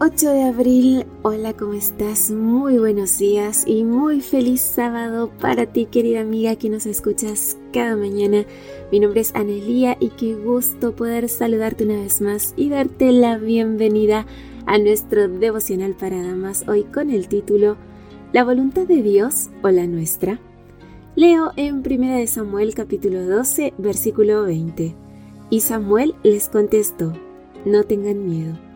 8 de abril. Hola, ¿cómo estás? Muy buenos días y muy feliz sábado para ti, querida amiga que nos escuchas cada mañana. Mi nombre es Anelía y qué gusto poder saludarte una vez más y darte la bienvenida a nuestro devocional para damas hoy con el título ¿La voluntad de Dios o la nuestra? Leo en 1 Samuel capítulo 12 versículo 20. Y Samuel les contestó, no tengan miedo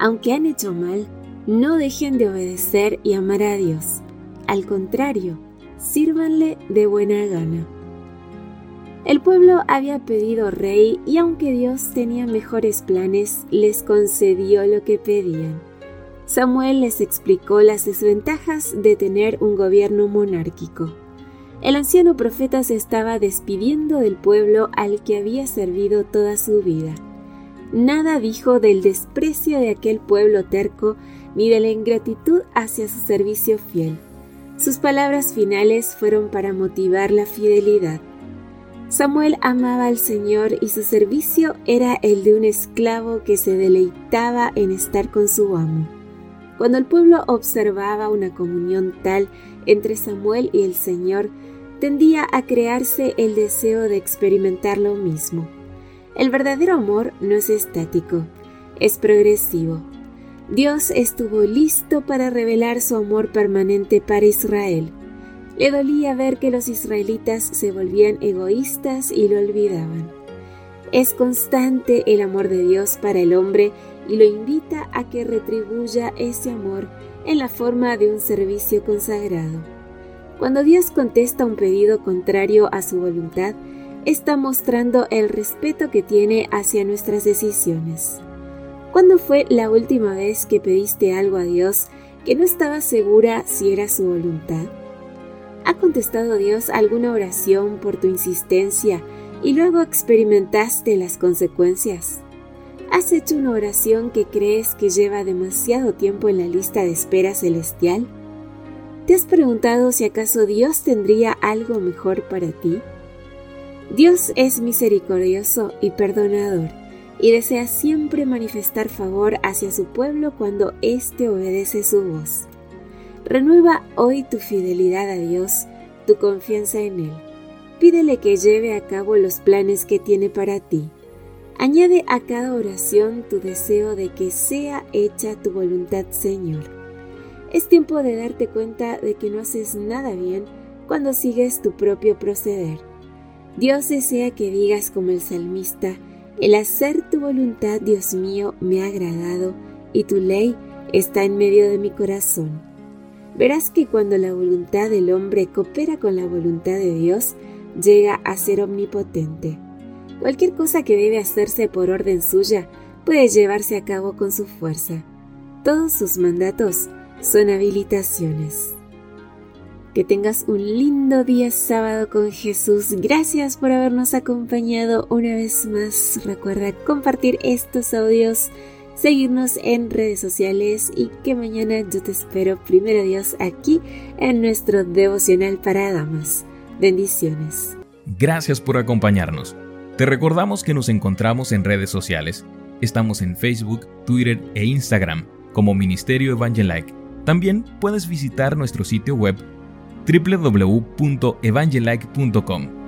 aunque han hecho mal, no dejen de obedecer y amar a Dios. Al contrario, sírvanle de buena gana. El pueblo había pedido rey y aunque Dios tenía mejores planes, les concedió lo que pedían. Samuel les explicó las desventajas de tener un gobierno monárquico. El anciano profeta se estaba despidiendo del pueblo al que había servido toda su vida nada dijo del desprecio de aquel pueblo terco ni de la ingratitud hacia su servicio fiel. Sus palabras finales fueron para motivar la fidelidad. Samuel amaba al Señor y su servicio era el de un esclavo que se deleitaba en estar con su amo. Cuando el pueblo observaba una comunión tal entre Samuel y el Señor, tendía a crearse el deseo de experimentar lo mismo. El verdadero amor no es estático, es progresivo. Dios estuvo listo para revelar su amor permanente para Israel. Le dolía ver que los israelitas se volvían egoístas y lo olvidaban. Es constante el amor de Dios para el hombre y lo invita a que retribuya ese amor en la forma de un servicio consagrado. Cuando Dios contesta un pedido contrario a su voluntad, está mostrando el respeto que tiene hacia nuestras decisiones. ¿Cuándo fue la última vez que pediste algo a Dios que no estaba segura si era su voluntad? ¿Ha contestado Dios alguna oración por tu insistencia y luego experimentaste las consecuencias? ¿Has hecho una oración que crees que lleva demasiado tiempo en la lista de espera celestial? ¿Te has preguntado si acaso Dios tendría algo mejor para ti? Dios es misericordioso y perdonador y desea siempre manifestar favor hacia su pueblo cuando éste obedece su voz. Renueva hoy tu fidelidad a Dios, tu confianza en Él. Pídele que lleve a cabo los planes que tiene para ti. Añade a cada oración tu deseo de que sea hecha tu voluntad, Señor. Es tiempo de darte cuenta de que no haces nada bien cuando sigues tu propio proceder Dios desea que digas como el salmista, el hacer tu voluntad, Dios mío, me ha agradado y tu ley está en medio de mi corazón. Verás que cuando la voluntad del hombre coopera con la voluntad de Dios, llega a ser omnipotente. Cualquier cosa que debe hacerse por orden suya puede llevarse a cabo con su fuerza. Todos sus mandatos son habilitaciones. Que tengas un lindo día sábado con Jesús. Gracias por habernos acompañado una vez más. Recuerda compartir estos audios, seguirnos en redes sociales y que mañana yo te espero, primero Dios, aquí en nuestro devocional para damas. Bendiciones. Gracias por acompañarnos. Te recordamos que nos encontramos en redes sociales. Estamos en Facebook, Twitter e Instagram como Ministerio Evangelike. También puedes visitar nuestro sitio web www.evangelike.com